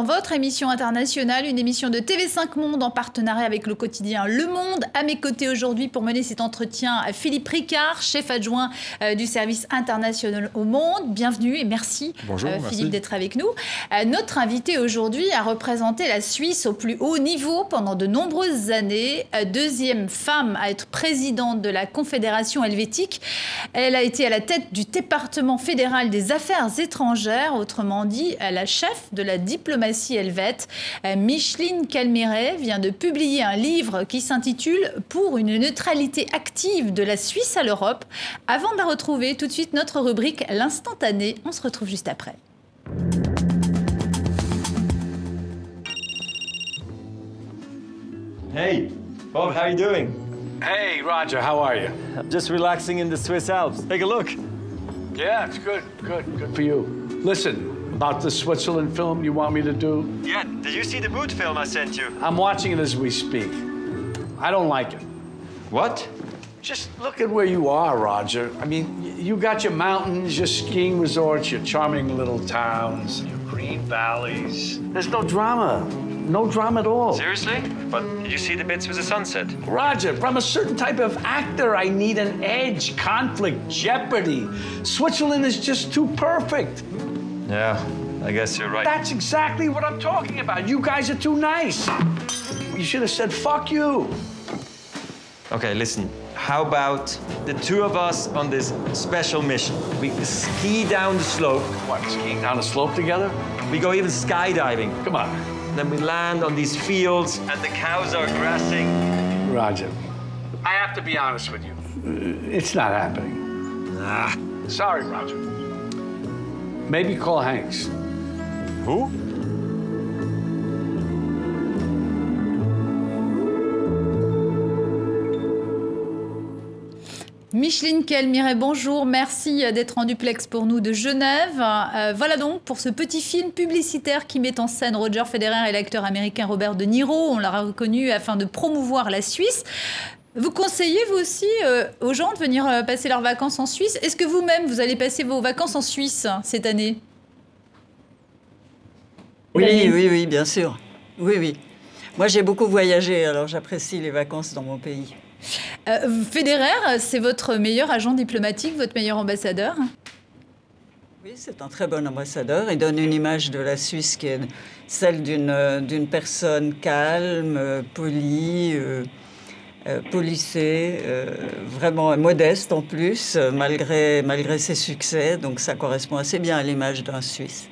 Dans votre émission internationale, une émission de TV5 Monde en partenariat avec le quotidien Le Monde. À mes côtés aujourd'hui pour mener cet entretien, Philippe Ricard, chef adjoint euh, du service international au Monde. Bienvenue et merci, Bonjour, euh. Philippe d'être avec nous. Euh, notre invité aujourd'hui a représenté la Suisse au plus haut niveau pendant de nombreuses années. Deuxième femme à être présidente de la Confédération helvétique. Elle a été à la tête du département fédéral des affaires étrangères, autrement dit la chef de la diplomatie helvète. Euh, Micheline Calmiret vient de publier un livre qui s'intitule Pour une neutralité active de la Suisse à l'Europe. Avant de la retrouver, tout de suite notre rubrique L'instantané. On se retrouve juste après. Hey, Bob, how you doing? Hey, Roger, how are you? I'm just relaxing in the Swiss Alps. Take a look. Yeah, it's good, good, good for you. Listen, about the Switzerland film you want me to do, Yeah, did you see the boot film I sent you? I'm watching it as we speak. I don't like it. What? Just look at where you are, Roger. I mean, you got your mountains, your skiing resorts, your charming little towns, your green valleys. There's no drama. No drama at all. Seriously? But did you see the bits with the sunset? Roger, from a certain type of actor, I need an edge, conflict, jeopardy. Switzerland is just too perfect. Yeah, I guess you're right. That's exactly what I'm talking about. You guys are too nice. You should have said, fuck you. Okay, listen. How about the two of us on this special mission? We ski down the slope. What, skiing down the slope together? We go even skydiving. Come on. Then we land on these fields and the cows are grassing. Roger, I have to be honest with you. Uh, It's not happening. Ah. Sorry, Roger. Maybe call Hanks. Who? Micheline Kelmiret, bonjour, merci d'être en duplex pour nous de Genève. Euh, voilà donc pour ce petit film publicitaire qui met en scène Roger Federer et l'acteur américain Robert De Niro. On l'a reconnu afin de promouvoir la Suisse. Vous conseillez, vous aussi, euh, aux gens de venir euh, passer leurs vacances en Suisse? Est-ce que vous-même, vous allez passer vos vacances en Suisse cette année? Oui, oui, oui, bien sûr. Oui, oui. Moi, j'ai beaucoup voyagé, alors j'apprécie les vacances dans mon pays. Euh, Federer, c'est votre meilleur agent diplomatique, votre meilleur ambassadeur? Oui, c'est un très bon ambassadeur. Il donne une image de la Suisse qui est celle d'une d'une personne calme, euh, polie, euh, policée, euh, vraiment modeste en plus, euh, malgré, malgré ses succès. Donc ça correspond assez bien à l'image d'un Suisse.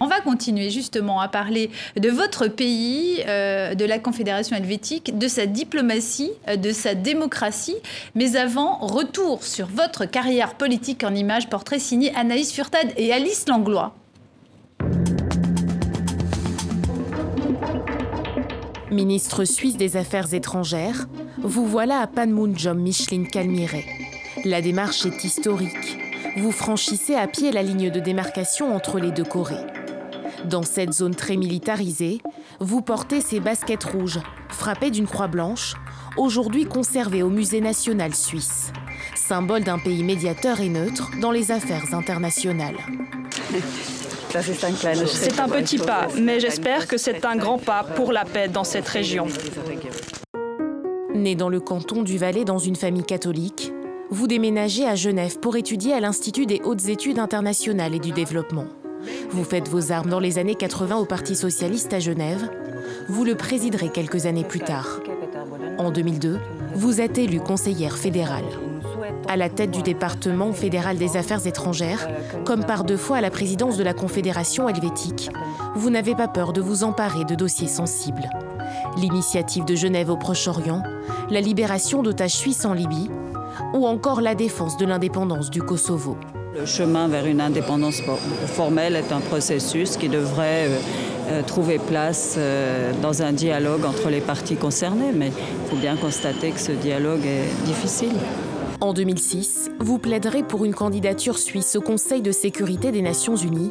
On va continuer justement à parler de votre pays, de la Confédération helvétique, de sa diplomatie, de sa démocratie. Mais avant, retour sur votre carrière politique en images, portrait signé Anaïs Furtad et Alice Langlois. Ministre suisse des Affaires étrangères, vous voilà à Panmunjom Micheline Calmiret. La démarche est historique. Vous franchissez à pied la ligne de démarcation entre les deux Corées. Dans cette zone très militarisée, vous portez ces baskets rouges, frappées d'une croix blanche, aujourd'hui conservées au Musée national suisse, symbole d'un pays médiateur et neutre dans les affaires internationales. C'est un petit pas, mais j'espère que c'est un grand pas pour la paix dans cette région. Né dans le canton du Valais dans une famille catholique, vous déménagez à Genève pour étudier à l'Institut des hautes études internationales et du développement. Vous faites vos armes dans les années 80 au Parti socialiste à Genève. Vous le présiderez quelques années plus tard. En 2002, vous êtes élue conseillère fédérale. À la tête du département fédéral des affaires étrangères, comme par deux fois à la présidence de la Confédération helvétique, vous n'avez pas peur de vous emparer de dossiers sensibles. L'initiative de Genève au Proche-Orient, la libération d'otages suisses en Libye, ou encore la défense de l'indépendance du Kosovo. Le chemin vers une indépendance for- formelle est un processus qui devrait euh, euh, trouver place euh, dans un dialogue entre les parties concernées, mais il faut bien constater que ce dialogue est difficile. En 2006, vous plaiderez pour une candidature suisse au Conseil de sécurité des Nations Unies,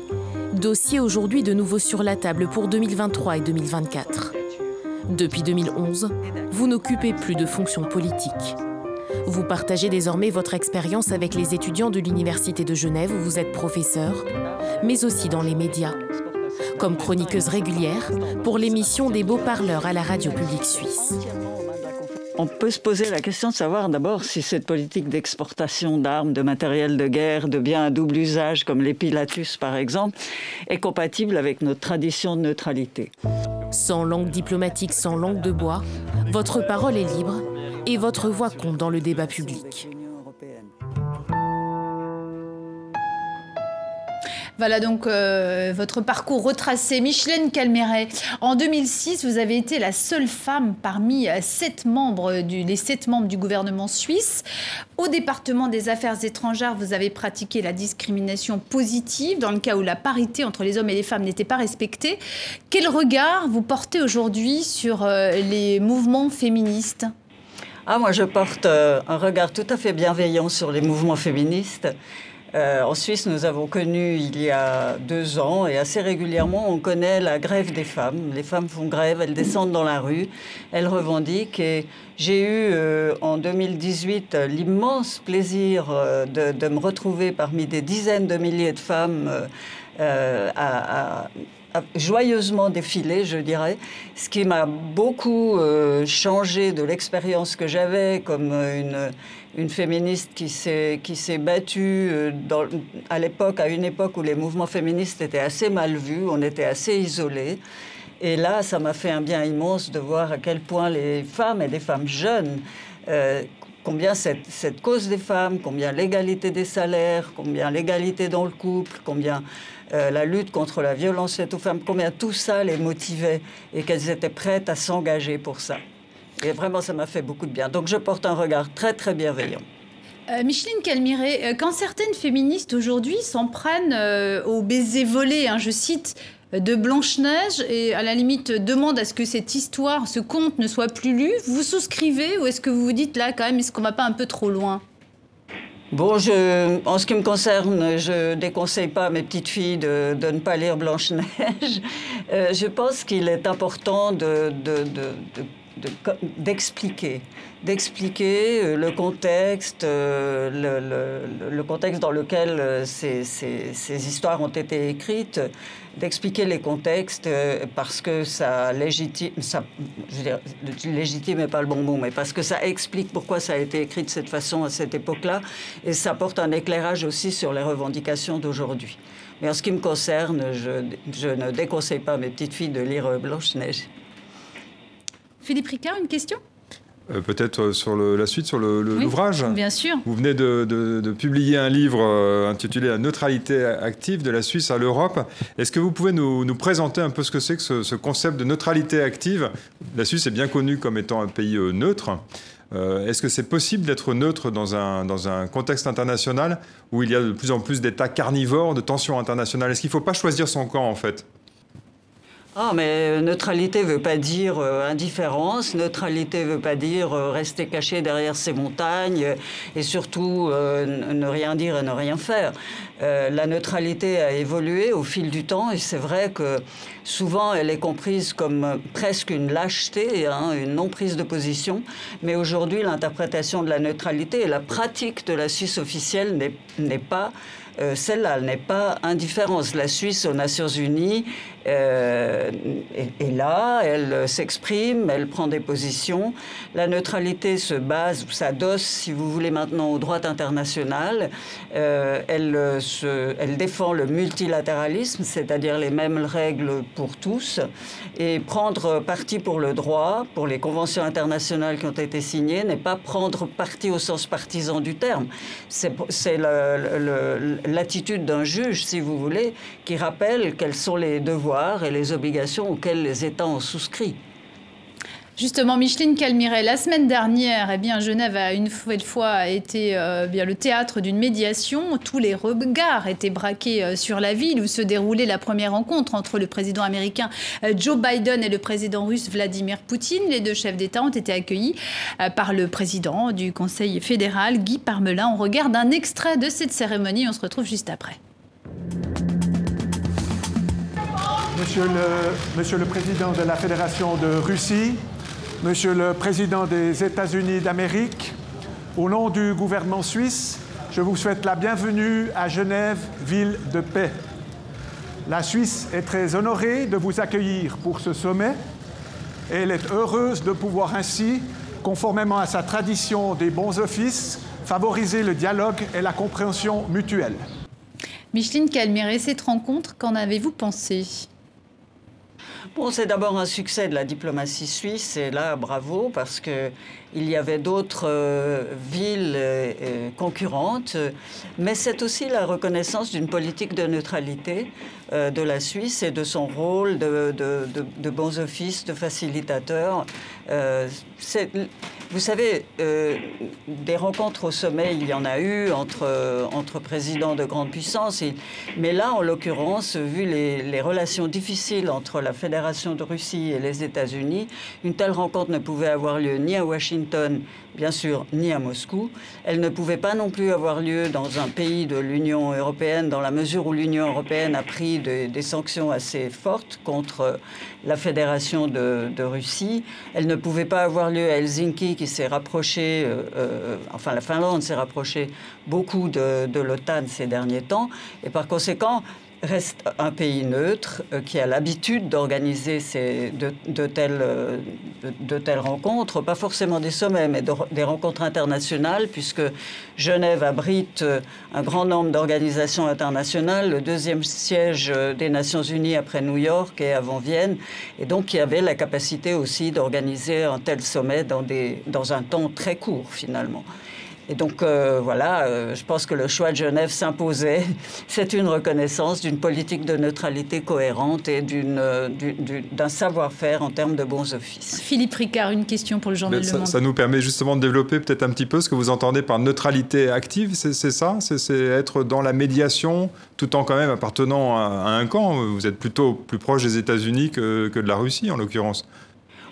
dossier aujourd'hui de nouveau sur la table pour 2023 et 2024. Depuis 2011, vous n'occupez plus de fonctions politiques. Vous partagez désormais votre expérience avec les étudiants de l'Université de Genève où vous êtes professeur, mais aussi dans les médias. comme chroniqueuse régulière pour l'émission des beaux parleurs à la radio publique suisse. On peut se poser la question de savoir d'abord si cette politique d'exportation d'armes, de matériel de guerre, de biens à double usage comme les Pilatus par exemple, est compatible avec notre tradition de neutralité. Sans langue diplomatique, sans langue de bois, votre parole est libre et votre voix compte dans le débat public. Voilà donc euh, votre parcours retracé. Micheline Calmeret, en 2006, vous avez été la seule femme parmi euh, les sept membres du gouvernement suisse. Au département des affaires étrangères, vous avez pratiqué la discrimination positive dans le cas où la parité entre les hommes et les femmes n'était pas respectée. Quel regard vous portez aujourd'hui sur euh, les mouvements féministes? Ah, moi, je porte un regard tout à fait bienveillant sur les mouvements féministes. Euh, en Suisse, nous avons connu il y a deux ans et assez régulièrement, on connaît la grève des femmes. Les femmes font grève, elles descendent dans la rue, elles revendiquent. Et j'ai eu euh, en 2018 l'immense plaisir euh, de, me retrouver parmi des dizaines de milliers de femmes à, joyeusement défiler, je dirais, ce qui m'a beaucoup changé de l'expérience que j'avais comme une une féministe qui s'est battue euh, à l'époque, à une époque où les mouvements féministes étaient assez mal vus, on était assez isolés. Et là, ça m'a fait un bien immense de voir à quel point les femmes et les femmes jeunes, euh, combien cette, cette, cause des femmes, combien l'égalité des salaires, combien l'égalité dans le couple, combien euh, la lutte contre la violence faite aux femmes, combien tout ça les motivait et qu'elles étaient prêtes à s'engager pour ça. Et vraiment, ça m'a fait beaucoup de bien. Donc, je porte un regard très, très bienveillant. Euh, Micheline Calmiré, euh, quand certaines féministes aujourd'hui s'en prennent euh, au baiser volé, hein, je cite, de Blanche-Neige et à la limite demande à ce que cette histoire, ce conte ne soit plus lu, vous souscrivez ou est-ce que vous vous dites là quand même, est-ce qu'on va pas un peu trop loin? Bon, je, en ce qui me concerne, je déconseille pas à mes petites filles de, de ne pas lire Blanche-Neige. je pense qu'il est important de, de, de d'expliquer, d'expliquer euh, le contexte, euh, le, contexte dans lequel euh, ces, histoires ont été écrites, d'expliquer les contextes parce que ça légitime, je veux dire, légitime n'est pas le bon mot, mais parce que ça explique pourquoi ça a été écrit de cette façon à cette époque-là, et ça porte un éclairage aussi sur les revendications d'aujourd'hui. Mais en ce qui me concerne, je, ne déconseille pas mes petites filles de lire Blanche-Neige. Philippe Ricard, une question? Euh, Peut-être euh, sur la suite, sur l'ouvrage. bien sûr. Vous venez de, publier un livre euh, intitulé La neutralité active de la Suisse à l'Europe. Est-ce que vous pouvez nous, présenter un peu ce que c'est que ce, concept de neutralité active? La Suisse est bien connue comme étant un pays neutre. Est-ce que c'est possible d'être neutre dans un, dans un contexte international où il y a de plus en plus d'États carnivores, de tensions internationales? Est-ce qu'il ne faut pas choisir son camp en fait? Ah, mais neutralité veut pas dire euh, indifférence, neutralité veut pas dire euh, rester caché derrière ces montagnes euh, et surtout ne rien dire et ne rien faire. la neutralité a évolué au fil du temps et c'est vrai que souvent elle est comprise comme presque une lâcheté, hein, une non prise de position, mais aujourd'hui l'interprétation de la neutralité et la pratique de la Suisse officielle n'est pas euh, celle-là n'est pas indifférence. La Suisse aux Nations Unies euh, est, là, elle s'exprime, elle prend des positions. La neutralité se base, s'adosse, si vous voulez maintenant, au droit international. Euh, elle, se, elle défend le multilatéralisme, c'est-à-dire les mêmes règles pour tous, et prendre parti pour le droit, pour les conventions internationales qui ont été signées, n'est pas prendre parti au sens partisan du terme. C'est l'attitude d'un juge, si vous voulez, qui rappelle quels sont les devoirs et les obligations auxquels les États ont souscrit. Justement, Micheline Calmiret, la semaine dernière, eh bien, Genève a une fois été euh, bien, le théâtre d'une médiation. Tous les regards étaient braqués euh, sur la ville où se déroulait la première rencontre entre le président américain euh, Joe Biden et le président russe Vladimir Poutine. Les deux chefs d'État ont été accueillis par le président du Conseil fédéral, Guy Parmelin. On regarde un extrait de cette cérémonie. On se retrouve juste après. Monsieur le, Président de la Fédération de Russie, Monsieur le Président des États-Unis d'Amérique, au nom du gouvernement suisse, je vous souhaite la bienvenue à Genève, ville de paix. La Suisse est très honorée de vous accueillir pour ce sommet et elle est heureuse de pouvoir ainsi, conformément à sa tradition des bons offices, favoriser le dialogue et la compréhension mutuelle. Micheline Calméré, cette rencontre, qu'en avez-vous pensé? Bon, c'est d'abord un succès de la diplomatie suisse, et là, bravo, parce qu'il y avait d'autres euh, villes euh, euh, concurrentes, mais c'est aussi la reconnaissance d'une politique de neutralité de la Suisse et de son rôle de, de, de bons offices, de facilitateur. Vous savez, des rencontres au sommet, il y en a eu entre, présidents de grandes puissances. mais là, en l'occurrence, vu les, relations difficiles entre la Fédération de Russie et les États-Unis, une telle rencontre ne pouvait avoir lieu ni à Washington bien sûr, ni à Moscou. Elle ne pouvait pas non plus avoir lieu dans un pays de l'Union européenne, dans la mesure où l'Union européenne a pris des sanctions assez fortes contre la Fédération de, Russie. Elle ne pouvait pas avoir lieu à Helsinki, qui s'est rapproché, euh, euh, enfin la Finlande s'est rapprochée beaucoup de, de l'OTAN ces derniers temps. Et par conséquent, reste un pays neutre euh, qui a l'habitude d'organiser de, de, telles, euh, de, telles, rencontres, pas forcément des sommets, mais des rencontres internationales, puisque Genève abrite euh, un grand nombre d'organisations internationales, le deuxième siège des Nations Unies après New York et avant Vienne, et donc qui avait la capacité aussi d'organiser un tel sommet dans, des, dans un temps très court finalement. Et donc euh, voilà, euh, je pense que le choix de Genève s'imposait. C'est une reconnaissance d'une politique de neutralité cohérente et euh, d'un savoir-faire en termes de bons offices. Philippe Ricard, une question pour le journal ça, Le Monde. Ça nous permet justement de développer peut-être un petit peu ce que vous entendez par neutralité active, c'est ça? C'est être dans la médiation tout en quand même appartenant à, un camp? Vous êtes plutôt plus proche des États-Unis que de la Russie en l'occurrence.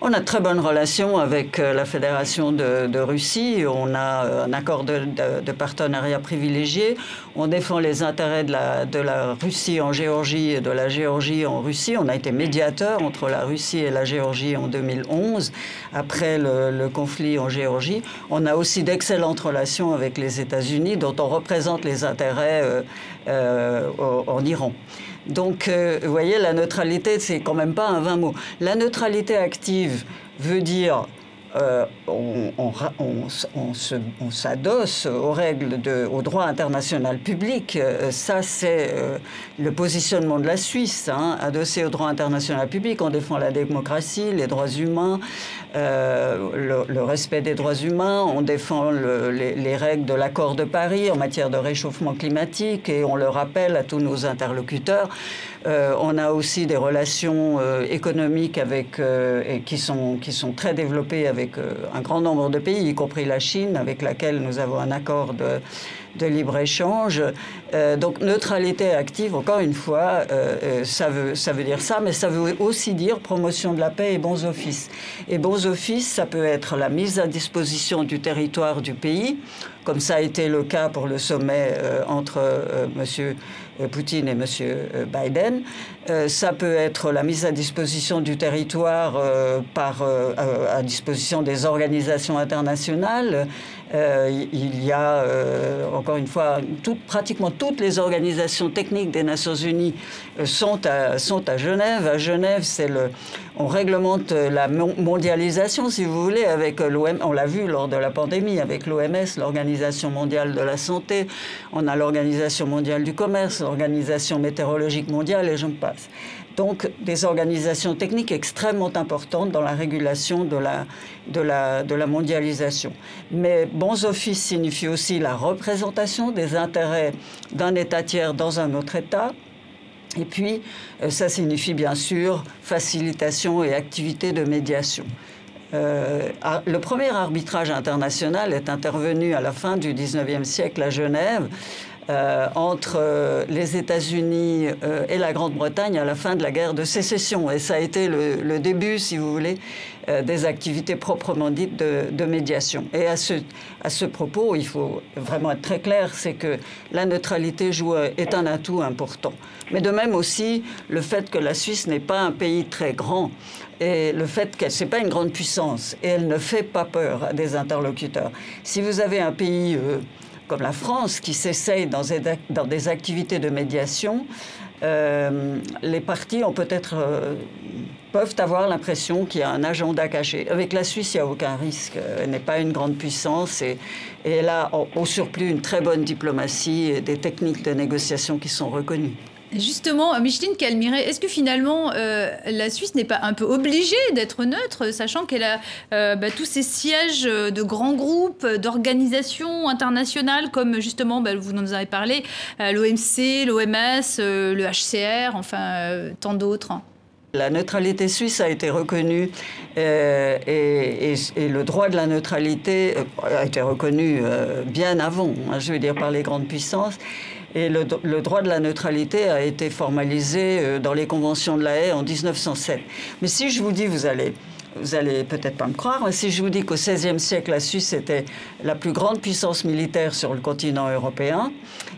On a de très bonnes relations avec euh, la Fédération de, Russie. On a euh, un accord de, partenariat privilégié. On défend les intérêts de la, Russie en Géorgie et de la Géorgie en Russie. On a été médiateur entre la Russie et la Géorgie en 2011, après le, conflit en Géorgie. On a aussi d'excellentes relations avec les États-Unis, dont on représente les intérêts euh, en Iran. Donc, euh, vous voyez, la neutralité, c'est quand même pas un vain mot. La neutralité active veut dire euh, on, s'adosse aux règles, de, au droit international public. Euh, ça, c'est le positionnement de la Suisse, hein, adossé au droit international public. On défend la démocratie, les droits humains, le, respect des droits humains. On défend les, les, règles de l'accord de Paris en matière de réchauffement climatique et on le rappelle à tous nos interlocuteurs. Euh, on a aussi des relations euh, économiques avec, euh, qui, sont, qui sont très développées avec un grand nombre de pays, y compris la Chine, avec laquelle nous avons un accord de, de libre-échange. donc neutralité active, encore une fois, ça, veut, ça veut dire ça, mais ça veut aussi dire promotion de la paix et bons offices. Et bons offices, ça peut être la mise à disposition du territoire du pays, comme ça a été le cas pour le sommet entre Monsieur euh, Poutine et M. Euh, Biden. Euh, ça peut être la mise à disposition du territoire par, à disposition des organisations internationales. il y a, encore une fois, pratiquement toutes les organisations techniques des Nations Unies sont, à, sont à Genève. À Genève, c'est le, on réglemente la mondialisation, si vous voulez, avec l'OMS. On l'a vu lors de la pandémie avec l'OMS, l'Organisation mondiale de la santé. On a l'Organisation mondiale du commerce, l'Organisation météorologique mondiale et j'en passe. Donc des organisations techniques extrêmement importantes dans la régulation de la, mondialisation. Mais bons offices signifie aussi la représentation des intérêts d'un État tiers dans un autre État. Et puis, euh, ça signifie bien sûr facilitation et activité de médiation. Euh, le premier arbitrage international est intervenu à la fin du 19e siècle à Genève euh, entre euh, les États-Unis euh, et la Grande-Bretagne à la fin de la guerre de sécession. Et ça a été le, début, si vous voulez, des activités proprement dites de, médiation. Et à ce, à ce propos, il faut vraiment être très clair, c'est que la neutralité joue, est un atout important. Mais de même aussi, le fait que la Suisse n'est pas un pays très grand et le fait qu'elle n'est pas une grande puissance et elle ne fait pas peur à des interlocuteurs. Si vous avez un pays comme la France qui s'essaye dans, des activités de médiation, les partis ont peut-être peuvent avoir l'impression qu'il y a un agenda caché. Avec la Suisse, il n'y a aucun risque. Elle n'est pas une grande puissance et, elle a au surplus une très bonne diplomatie et des techniques de négociation qui sont reconnues. Justement, Micheline Calmiré, est-ce que finalement euh, la Suisse n'est pas un peu obligée d'être neutre, sachant qu'elle a euh, bah, tous ces sièges de grands groupes, d'organisations internationales, comme justement, bah, vous nous avez parlé, euh, l'OMC, l'OMS, le HCR, enfin tant d'autres la neutralité suisse a été reconnue euh, et, le droit de la neutralité euh, a été reconnu euh, bien avant, hein, je veux dire par les grandes puissances. Et le, droit de la neutralité a été formalisé dans les conventions de la Haye en 1907. Mais si je vous dis, vous allez vous allez peut-être pas me croire, mais si je vous dis qu'au XVIe siècle, la Suisse était la plus grande puissance militaire sur le continent européen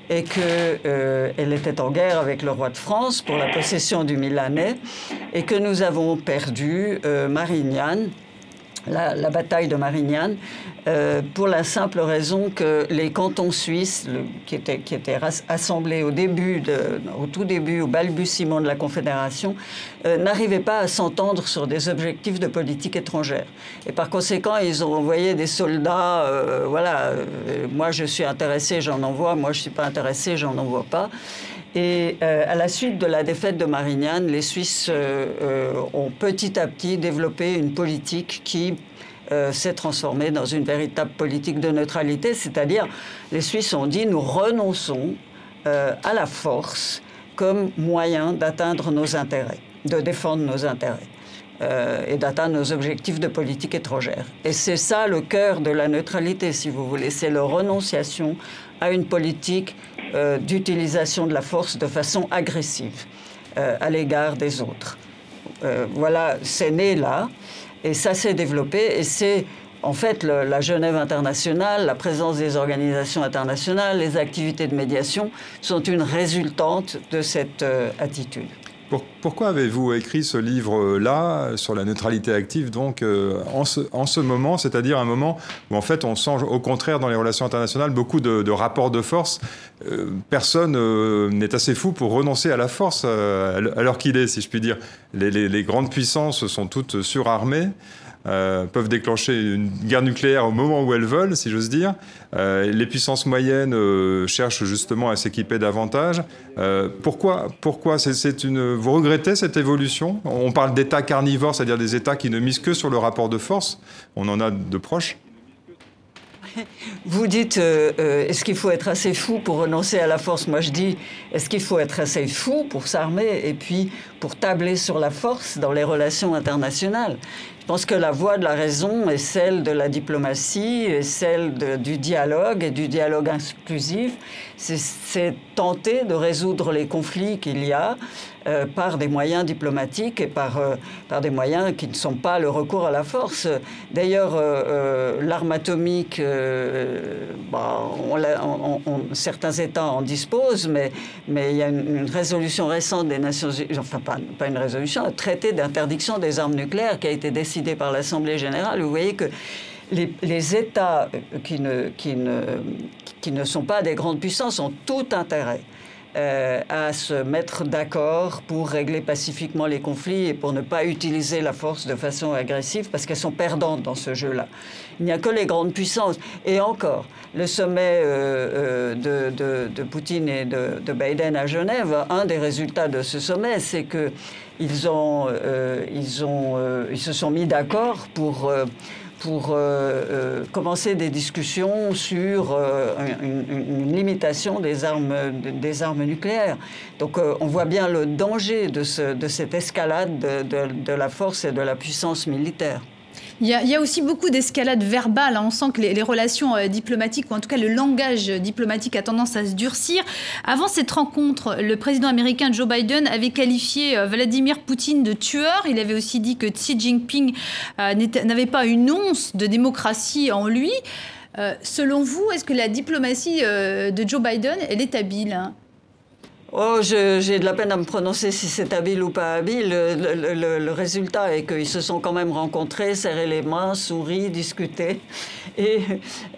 et qu'elle euh, était en guerre avec le roi de France pour la possession du Milanais et que nous avons perdu euh, Marignane la, bataille de Marignane, euh, pour la simple raison que les cantons suisses, qui, étaient, assemblés au début, au tout début, au balbutiement de la Confédération, euh, n'arrivaient pas à s'entendre sur des objectifs de politique étrangère. Et par conséquent, ils ont envoyé des soldats, euh, voilà, moi je suis intéressé, j'en envoie, moi je ne suis pas intéressé, j'en envoie pas. Et à la suite de la défaite de Marignane, les Suisses ont petit à petit développé une politique qui euh, s'est transformée dans une véritable politique de neutralité, c'est-à-dire les Suisses ont dit nous renonçons euh, à la force comme moyen d'atteindre nos intérêts, de défendre nos intérêts. Euh, et d'atteindre nos objectifs de politique étrangère. Et c'est ça le cœur de la neutralité, si vous voulez, c'est la renonciation à une politique d'utilisation de la force de façon agressive à l'égard des autres. voilà, c'est né là. Et ça s'est développé et c'est en fait la Genève internationale, la présence des organisations internationales, les activités de médiation sont une résultante de cette euh, attitude. Pourquoi avez-vous écrit ce livre-là sur la neutralité active, donc euh, en, ce, moment, c'est-à-dire un moment où en fait on sent au contraire dans les relations internationales beaucoup de, rapports de force euh, Personne n'est assez fou pour renoncer à la force l'heure qu'il est, si je puis dire. les, grandes puissances sont toutes surarmées. Euh, peuvent déclencher une guerre nucléaire au moment où elles veulent, si j'ose dire. Euh, les puissances moyennes euh, cherchent justement à s'équiper davantage. pourquoi pourquoi c'est une... Vous regrettez cette évolution? On parle d'États carnivores, c'est-à-dire des États qui ne misent que sur le rapport de force. On en a de proches. Vous dites, est-ce qu'il faut être assez fou pour renoncer à la force? Moi, je dis, est-ce qu'il faut être assez fou pour s'armer et puis pour tabler sur la force dans les relations internationales? Je pense que la voie de la raison est celle de la diplomatie, et celle du dialogue et du dialogue inclusif. C'est tenter de résoudre les conflits qu'il y a euh, par des moyens diplomatiques et par, euh, par des moyens qui ne sont pas le recours à la force. D'ailleurs, euh, l'arme atomique, bah, certains États en disposent, mais, mais il y a une, résolution récente des Nations Unies, enfin pas, pas une résolution, un traité d'interdiction des armes nucléaires qui a été décidé par l'Assemblée générale. Vous voyez que les, les États qui ne, qui, ne, qui ne sont pas des grandes puissances ont tout intérêt euh, à se mettre d'accord pour régler pacifiquement les conflits et pour ne pas utiliser la force de façon agressive parce qu'elles sont perdantes dans ce jeu-là. Il n'y a que les grandes puissances. Et encore, le sommet euh, euh, de, Poutine et de, Biden à Genève, un des résultats de ce sommet, c'est qu'ils ont, ils ont, ils se sont mis d'accord pour pour euh, euh, commencer des discussions sur euh, une, limitation des armes, des armes nucléaires. Donc on voit bien le danger de, ce, de cette escalade de la force et de la puissance militaire. Il y, a, aussi beaucoup d'escalade verbale. Hein. On sent que les, relations euh, diplomatiques, ou en tout cas le langage diplomatique, a tendance à se durcir. Avant cette rencontre, le président américain Joe Biden avait qualifié euh, Vladimir Poutine de tueur. Il avait aussi dit que Xi Jinping euh, n'avait pas une once de démocratie en lui. selon vous, est-ce que la diplomatie de Joe Biden, elle est habile hein? Oh, j'ai de la peine à me prononcer si c'est habile ou pas habile. Le, résultat est qu'ils se sont quand même rencontrés, serré les mains, souri, discuté. Et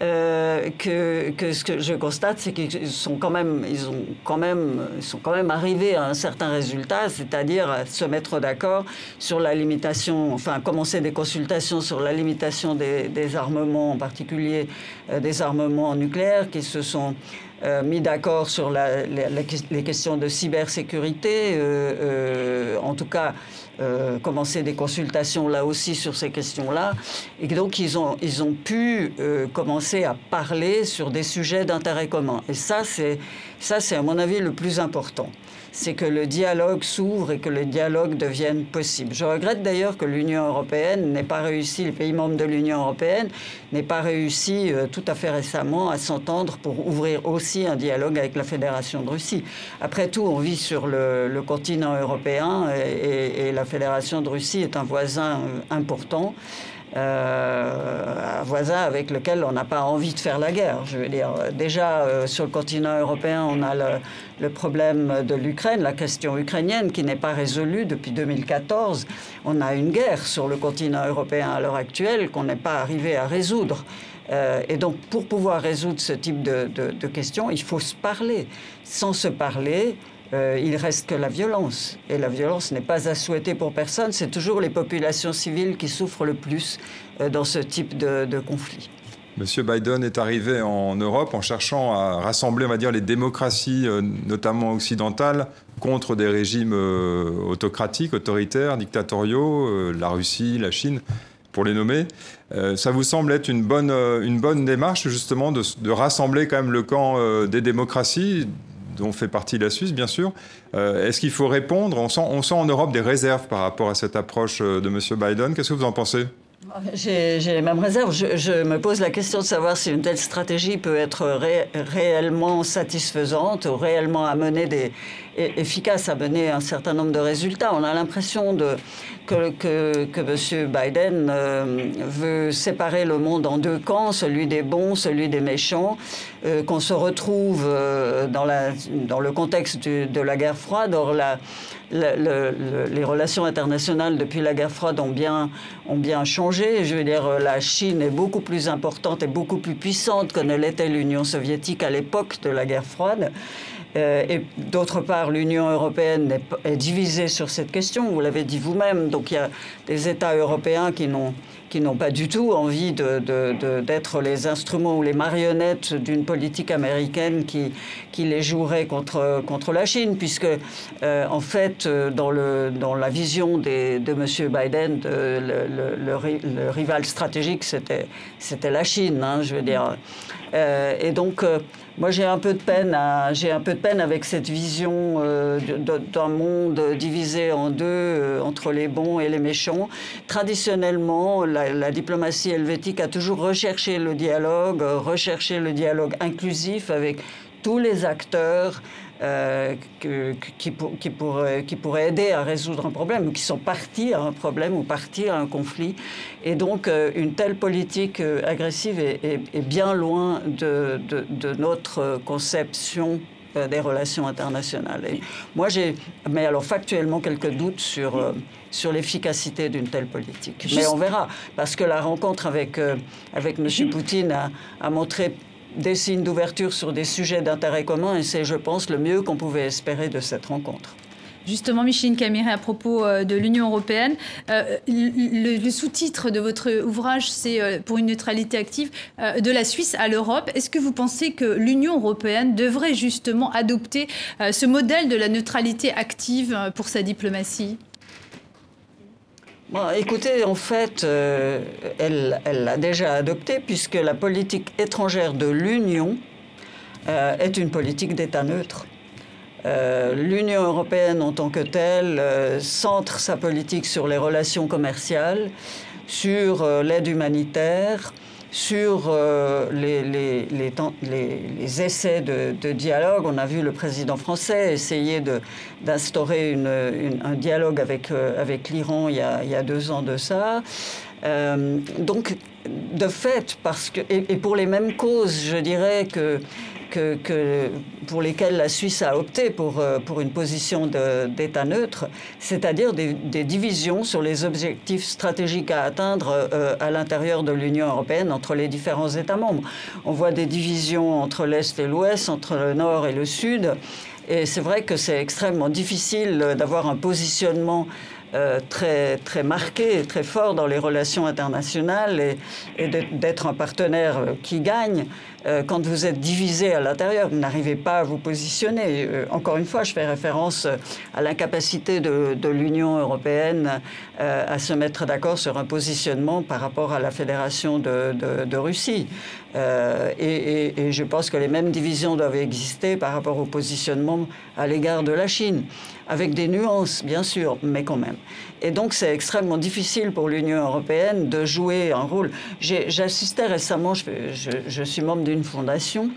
euh, que, que, ce que je constate, c'est qu'ils sont quand même, ils ont quand même, ils sont quand même arrivés à un certain résultat, c'est-à-dire se mettre d'accord sur la limitation, enfin commencer des consultations sur la limitation des, des armements, en particulier euh, des armements nucléaires, qui se sont euh, mis d'accord sur les questions de cybersécurité, euh, euh, en tout cas commencer des consultations là aussi sur ces questions-là. Et donc ils ont, ils ont pu commencer à parler sur des sujets d'intérêt commun. Et ça, c'est à mon avis le plus important c'est que le dialogue s'ouvre et que le dialogue devienne possible. Je regrette d'ailleurs que l'Union européenne n'ait pas réussi, les pays membres de l'Union européenne n'aient pas réussi euh, tout à fait récemment à s'entendre pour ouvrir aussi un dialogue avec la Fédération de Russie. Après tout, on vit sur le, continent européen et, la Fédération de Russie est un voisin euh, important. Euh, un voisin avec lequel on n'a pas envie de faire la guerre. Je veux dire, déjà euh, sur le continent européen, on a le, problème de l'Ukraine, la question ukrainienne qui n'est pas résolue depuis 2014. On a une guerre sur le continent européen à l'heure actuelle qu'on n'est pas arrivé à résoudre. Euh, et donc, pour pouvoir résoudre ce type de, de questions, il faut se parler. Sans se parler, euh, il reste que la violence. Et la violence n'est pas à souhaiter pour personne. C'est toujours les populations civiles qui souffrent le plus euh, dans ce type de, conflit. Monsieur Biden est arrivé en Europe en cherchant à rassembler, on va dire, les démocraties, euh, notamment occidentales, contre des régimes autocratiques, autoritaires, dictatoriaux, la Russie, la Chine, pour les nommer. ça vous semble être une bonne, une bonne démarche, justement, de, de rassembler quand même le camp des démocraties dont fait partie la Suisse, bien sûr. Euh, est-ce qu'il faut répondre? On sent, on sent en Europe des réserves par rapport à cette approche euh, de M. Biden. Qu'est-ce que vous en pensez? J'ai les mêmes réserves. Je, me pose la question de savoir si une telle stratégie peut être réellement satisfaisante ou réellement amener des, efficace à mener un certain nombre de résultats. On a l'impression que, que, que M. Biden euh, veut séparer le monde en deux camps, celui des bons, celui des méchants, euh, qu'on se retrouve euh, dans, la, dans le contexte de la guerre froide. Or, la, les relations internationales depuis la guerre froide ont bien, ont bien changé. Je veux dire, la Chine est beaucoup plus importante et beaucoup plus puissante que ne l'était l'Union soviétique à l'époque de la guerre froide. Euh, et d'autre part, l'Union européenne est, divisée sur cette question, vous l'avez dit vous-même. Donc il y a des États européens qui n'ont qui n'ont pas du tout envie d'être les instruments ou les marionnettes d'une politique américaine qui, les jouerait contre, la Chine, puisque euh, en fait, dans, le, dans la vision des, de M. Biden, le, le, rival stratégique, c'était la Chine, hein, je veux dire. Euh, et donc, euh, moi, j'ai un peu de peine, j'ai un peu de peine avec cette vision euh, d'un monde divisé en deux entre les bons et les méchants. Traditionnellement, la, la, diplomatie helvétique a toujours recherché le dialogue, recherché le dialogue inclusif avec tous les acteurs euh, qui, qui, pourraient, qui pourraient aider à résoudre un problème, ou qui sont partis à un problème ou partis à un conflit. Et donc, euh, une telle politique euh, agressive est, bien loin de, de, notre conception des relations internationales. Et moi, j'ai, mais alors factuellement, quelques doutes sur, sur l'efficacité d'une telle politique. Mais on verra, parce que la rencontre avec, avec M. Poutine a, a montré des signes d'ouverture sur des sujets d'intérêt commun et c'est, je pense, le mieux qu'on pouvait espérer de cette rencontre. Justement, Micheline Caméré, à propos euh, de l'Union européenne, euh, le, sous-titre de votre ouvrage, c'est euh, pour une neutralité active de la Suisse à l'Europe. Est-ce que vous pensez que l'Union européenne devrait justement adopter ce modèle de la neutralité active pour sa diplomatie? Écoutez, en fait, euh, elle l'a déjà adopté puisque la politique étrangère de l'Union euh, est une politique d'État neutre. Euh, L'Union européenne en tant que telle centre sa politique sur les relations commerciales, sur l'aide humanitaire, sur euh, les, essais de, dialogue. On a vu le président français essayer d'instaurer un dialogue avec, euh, l'Iran il, il, y a deux ans de ça. Euh, donc, de fait, parce que, et, pour les mêmes causes, je dirais que que, pour lesquels la Suisse a opté pour, pour une position d'État neutre, c'est-à-dire des, divisions sur les objectifs stratégiques à atteindre à l'intérieur de l'Union européenne entre les différents États membres. On voit des divisions entre l'Est et l'Ouest, entre le Nord et le Sud. Et c'est vrai que c'est extrêmement difficile d'avoir un positionnement euh, très, très marqué et très fort dans les relations internationales et, d'être un partenaire qui gagne. Euh, quand vous êtes divisé à l'intérieur, vous n'arrivez pas à vous positionner. Euh, encore une fois, je fais référence à l'incapacité de, l'Union européenne euh, à se mettre d'accord sur un positionnement par rapport à la Fédération de, Russie. Et, je pense que les mêmes divisions doivent exister par rapport au positionnement à l'égard de la Chine, avec des nuances, bien sûr, mais quand même. Et donc, c'est extrêmement difficile pour l'Union européenne de jouer un rôle. J'assistais récemment, je, suis membre d'une fondation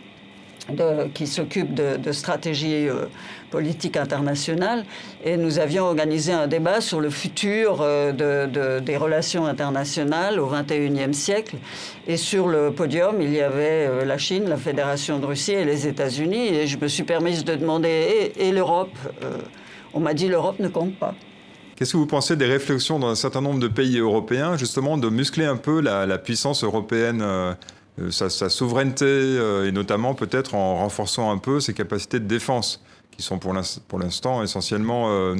qui s'occupe de, stratégie euh, politique internationale et nous avions organisé un débat sur le futur euh, des relations internationales au XXIe siècle. Et sur le podium, il y avait euh, la Chine, la Fédération de Russie et les États-Unis. Et je me suis permise de demander et, l'Europe. On m'a dit l'Europe ne compte pas. Qu'est-ce que vous pensez des réflexions dans un certain nombre de pays européens, justement, de muscler un peu la, puissance européenne, euh, euh, sa, souveraineté, euh, et notamment peut-être en renforçant un peu ses capacités de défense, qui sont pour l'instant essentiellement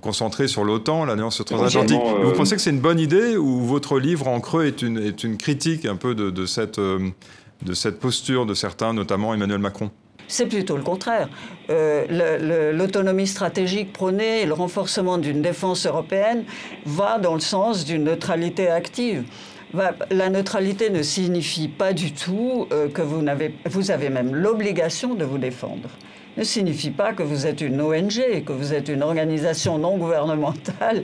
concentrées sur l'OTAN, l'Alliance transatlantique. Vous pensez que c'est une bonne idée ou votre livre en creux est une, est une critique un peu de, de cette, de cette posture de certains, notamment Emmanuel Macron? C'est plutôt le contraire. Euh, l'autonomie stratégique prônée et le renforcement d'une défense européenne va dans le sens d'une neutralité active. La neutralité ne signifie pas du tout euh, que vous, vous avez même l'obligation de vous défendre ne signifie pas que vous êtes une ONG, que vous êtes une organisation non gouvernementale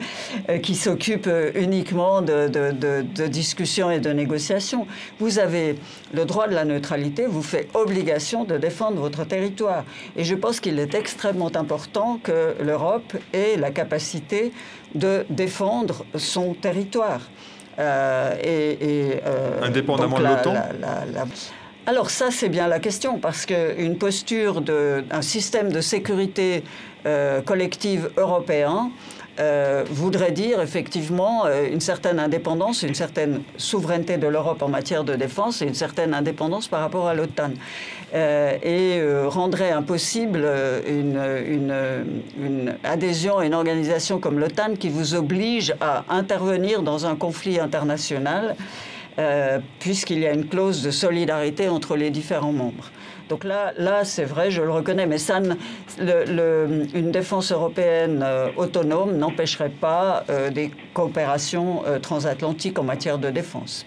euh, qui s'occupe euh, uniquement de, de, discussions et de négociations. Vous avez le droit de la neutralité, vous fait obligation de défendre votre territoire. Et je pense qu'il est extrêmement important que l'Europe ait la capacité de défendre son territoire. Euh, et, Indépendamment de l'OTAN alors ça, c'est bien la question, parce qu'une posture d'un système de sécurité euh, collective européen euh, voudrait dire effectivement euh, une certaine indépendance, une certaine souveraineté de l'Europe en matière de défense et une certaine indépendance par rapport à l'OTAN. et rendrait impossible une, une, une, adhésion à une organisation comme l'OTAN qui vous oblige à intervenir dans un conflit international euh, puisqu'il y a une clause de solidarité entre les différents membres. Donc là, là c'est vrai, je le reconnais, mais ça une défense européenne euh, autonome n'empêcherait pas euh, des coopérations transatlantiques en matière de défense.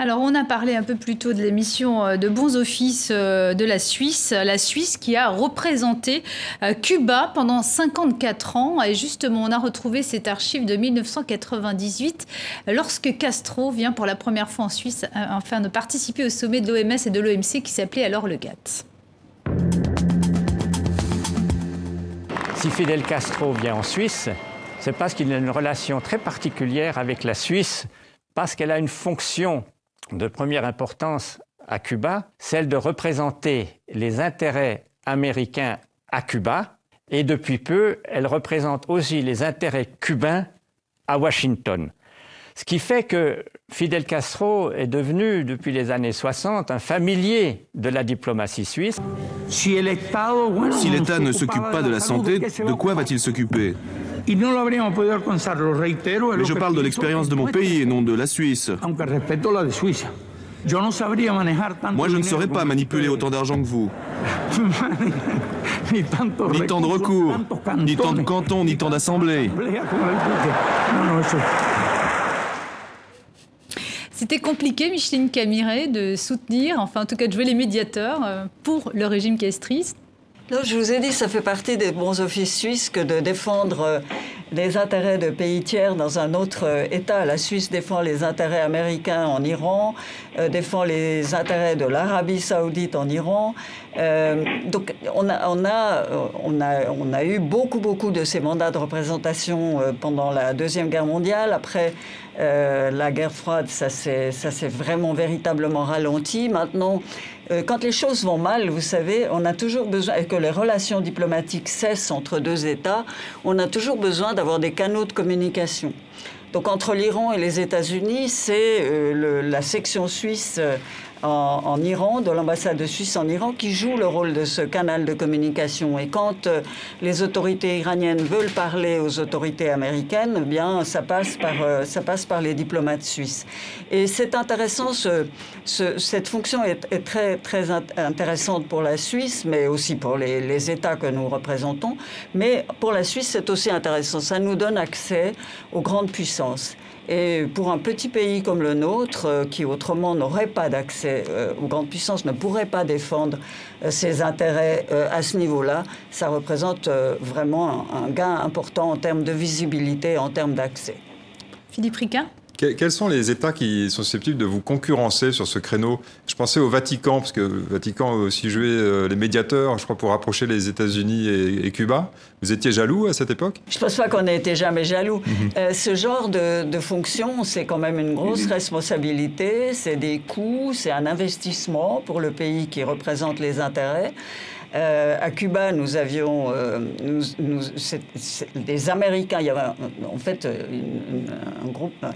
Alors, on a parlé un peu plus tôt de l'émission euh, de bons offices euh, de la Suisse. La Suisse qui a représenté euh, Cuba pendant 54 ans. Et justement, on a retrouvé cet archive de 1998 lorsque Castro vient pour la première fois en Suisse afin de participer au sommet de l'OMS et de l'OMC qui s'appelait alors le GATT. Si Fidel Castro vient en Suisse, c'est parce qu'il a une relation très particulière avec la Suisse, parce qu'elle a une fonction de première importance à Cuba, celle de représenter les intérêts américains à Cuba, et depuis peu, elle représente aussi les intérêts cubains à Washington. Ce qui fait que Fidel Castro est devenu, depuis les années 60, un familier de la diplomatie suisse. Si l'État ne s'occupe pas de la santé, de quoi va-t-il s'occuper? Mais je parle de l'expérience de mon pays et non de la Suisse. Moi, je ne saurais pas manipuler autant d'argent que vous. ni tant de recours, ni tant de cantons, ni tant d'assemblées. C'était compliqué, Micheline Camiret, de soutenir, enfin en tout cas de jouer les médiateurs euh, pour le régime castriste. Non, je vous ai dit, ça fait partie des bons offices suisses que de défendre euh, les intérêts de pays tiers dans un autre euh, État. La Suisse défend les intérêts américains en Iran, défend les intérêts de l'Arabie saoudite en Iran. donc on a, on, a, on, a, on a eu beaucoup, beaucoup de ces mandats de représentation pendant la Deuxième Guerre mondiale. Après euh, la guerre froide, ça s'est vraiment véritablement ralenti. Maintenant, euh, quand les choses vont mal, vous savez, on a toujours besoin, et que les relations diplomatiques cessent entre deux États, on a toujours besoin d'avoir des canaux de communication. Donc entre l'Iran et les États-Unis, c'est euh, la section suisse en, Iran, de l'ambassade de Suisse en Iran, qui joue le rôle de ce canal de communication. Et quand euh, les autorités iraniennes veulent parler aux autorités américaines, eh bien, ça passe par, euh, ça passe par les diplomates suisses. Et c'est intéressant, ce, cette fonction est, très, très intéressante pour la Suisse, mais aussi pour les États que nous représentons. Mais pour la Suisse, c'est aussi intéressant. Ça nous donne accès aux grandes puissances. Et pour un petit pays comme le nôtre, euh, qui autrement n'aurait pas d'accès euh, aux grandes puissances, ne pourrait pas défendre euh, ses intérêts à ce niveau-là, ça représente vraiment un, gain important en termes de visibilité, en termes d'accès. Philippe Riquin? Quels sont les États qui sont susceptibles de vous concurrencer sur ce créneau? Je pensais au Vatican, parce que le Vatican a aussi joué euh, les médiateurs, je crois, pour rapprocher les États-Unis et, Cuba. Vous étiez jaloux à cette époque? Je ne pense pas qu'on ait été jamais jaloux. Mhm. Euh, ce genre de, de fonction, c'est quand même une grosse mhm. responsabilité, c'est des coûts, c'est un investissement pour le pays qui représente les intérêts. Euh, à Cuba, nous avions euh, des Américains. Il y avait en fait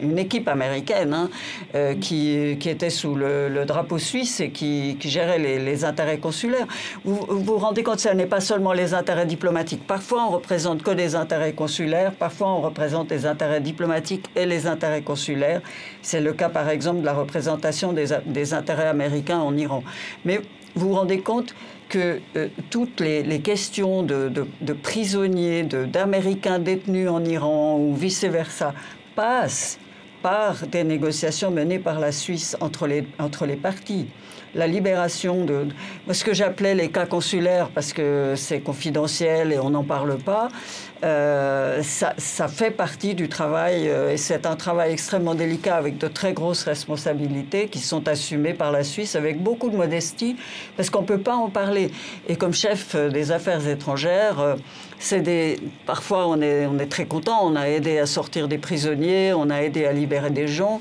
une, équipe américaine hein, euh, qui, était sous le, drapeau suisse et qui, gérait les, intérêts consulaires. Vous, vous rendez compte, ce n'est pas seulement les intérêts diplomatiques. Parfois, on représente que des intérêts consulaires. Parfois, on représente les intérêts diplomatiques et les intérêts consulaires. C'est le cas, par exemple, de la représentation des intérêts américains en Iran. Mais vous vous rendez compte que euh, toutes les, questions de, de prisonniers, d'Américains détenus en Iran ou vice-versa passent par des négociations menées par la Suisse entre les, entre les partis la libération de, ce que j'appelais les cas consulaires parce que c'est confidentiel et on n'en parle pas. Euh, ça, fait partie du travail euh, et c'est un travail extrêmement délicat avec de très grosses responsabilités qui sont assumées par la Suisse avec beaucoup de modestie parce qu'on ne peut pas en parler. Et comme chef des affaires étrangères, euh, des, parfois on est, on est très content, on a aidé à sortir des prisonniers, on a aidé à libérer des gens.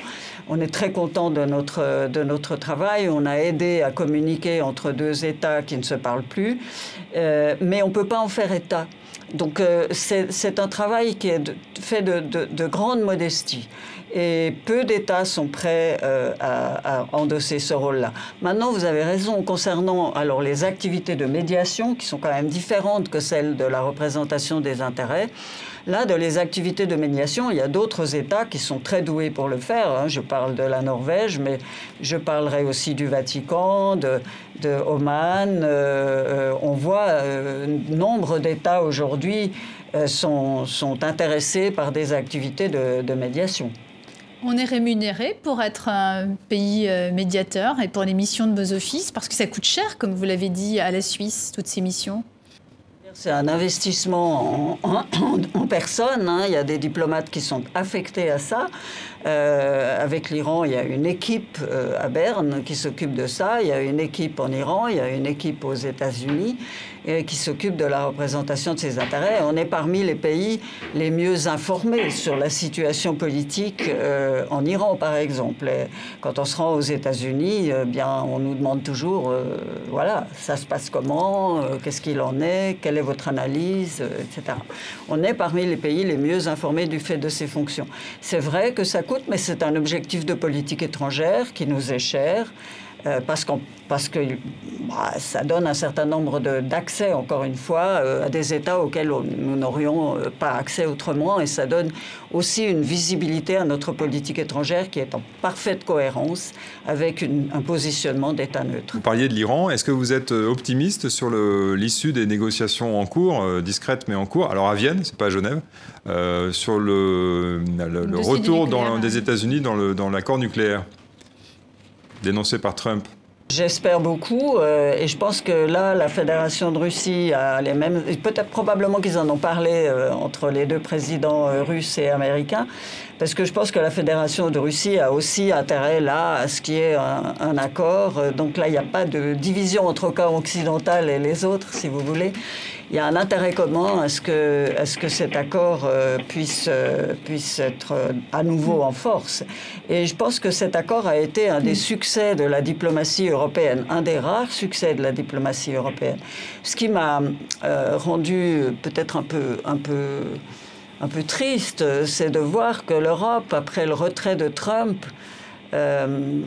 On est très content de notre, de notre travail. On a aidé à communiquer entre deux États qui ne se parlent plus. Euh, mais on ne peut pas en faire État. Donc euh, c'est un travail qui est fait de, de, grande modestie. Et peu d'États sont prêts euh, à, à, endosser ce rôle-là. Maintenant, vous avez raison concernant alors les activités de médiation, qui sont quand même différentes que celles de la représentation des intérêts. Là, dans les activités de médiation, il y a d'autres États qui sont très doués pour le faire. Hein. Je parle de la Norvège, mais je parlerai aussi du Vatican, de, Oman. Euh, euh, on voit euh, nombre d'États aujourd'hui sont, intéressés par des activités de, médiation. On est rémunéré pour être un pays médiateur et pour les missions de vos offices, parce que ça coûte cher, comme vous l'avez dit, à la Suisse, toutes ces missions. C'est un investissement en, personne. Hein. Il y a des diplomates qui sont affectés à ça. Euh, avec l'Iran, il y a une équipe euh, à Berne qui s'occupe de ça. Il y a une équipe en Iran, il y a une équipe aux États-Unis qui s'occupe de la représentation de ses intérêts. On est parmi les pays les mieux informés sur la situation politique euh, en Iran, par exemple. quand on se rend aux États-Unis, bien, on nous demande toujours, voilà, ça se passe comment, qu'est-ce qu'il en est, quelle est votre analyse, etc. On est parmi les pays les mieux informés du fait de ces fonctions. C'est vrai que ça mais c'est un objectif de politique étrangère qui nous est cher. Euh, parce, parce que bah, ça donne un certain nombre d'accès, encore une fois, euh, à des États auxquels nous n'aurions euh, pas accès autrement, et ça donne aussi une visibilité à notre politique étrangère qui est en parfaite cohérence avec un positionnement d'État neutre. Vous parliez de l'Iran, est-ce que vous êtes optimiste sur l'issue des négociations en cours, discrètes mais en cours, alors à Vienne, c'est pas à Genève, sur le, le, retour dans, des États-Unis dans l'accord nucléaire dénoncé par Trump J'espère beaucoup euh, et je pense que là, la Fédération de Russie a les mêmes. Peut-être probablement qu'ils en ont parlé euh, entre les deux présidents euh, russes et américains, parce que je pense que la Fédération de Russie a aussi intérêt là à ce qu'il y ait un, accord. Donc là, il n'y a pas de division entre le camp occidental et les autres, si vous voulez. Il y a un intérêt commun à ce que, cet accord euh, puisse, euh, puisse être euh, à nouveau en force. Et je pense que cet accord a été un des succès de la diplomatie européenne, un des rares succès de la diplomatie européenne. Ce qui m'a rendu peut-être un peu, un peu un peu triste, c'est de voir que l'Europe, après le retrait de Trump, euh,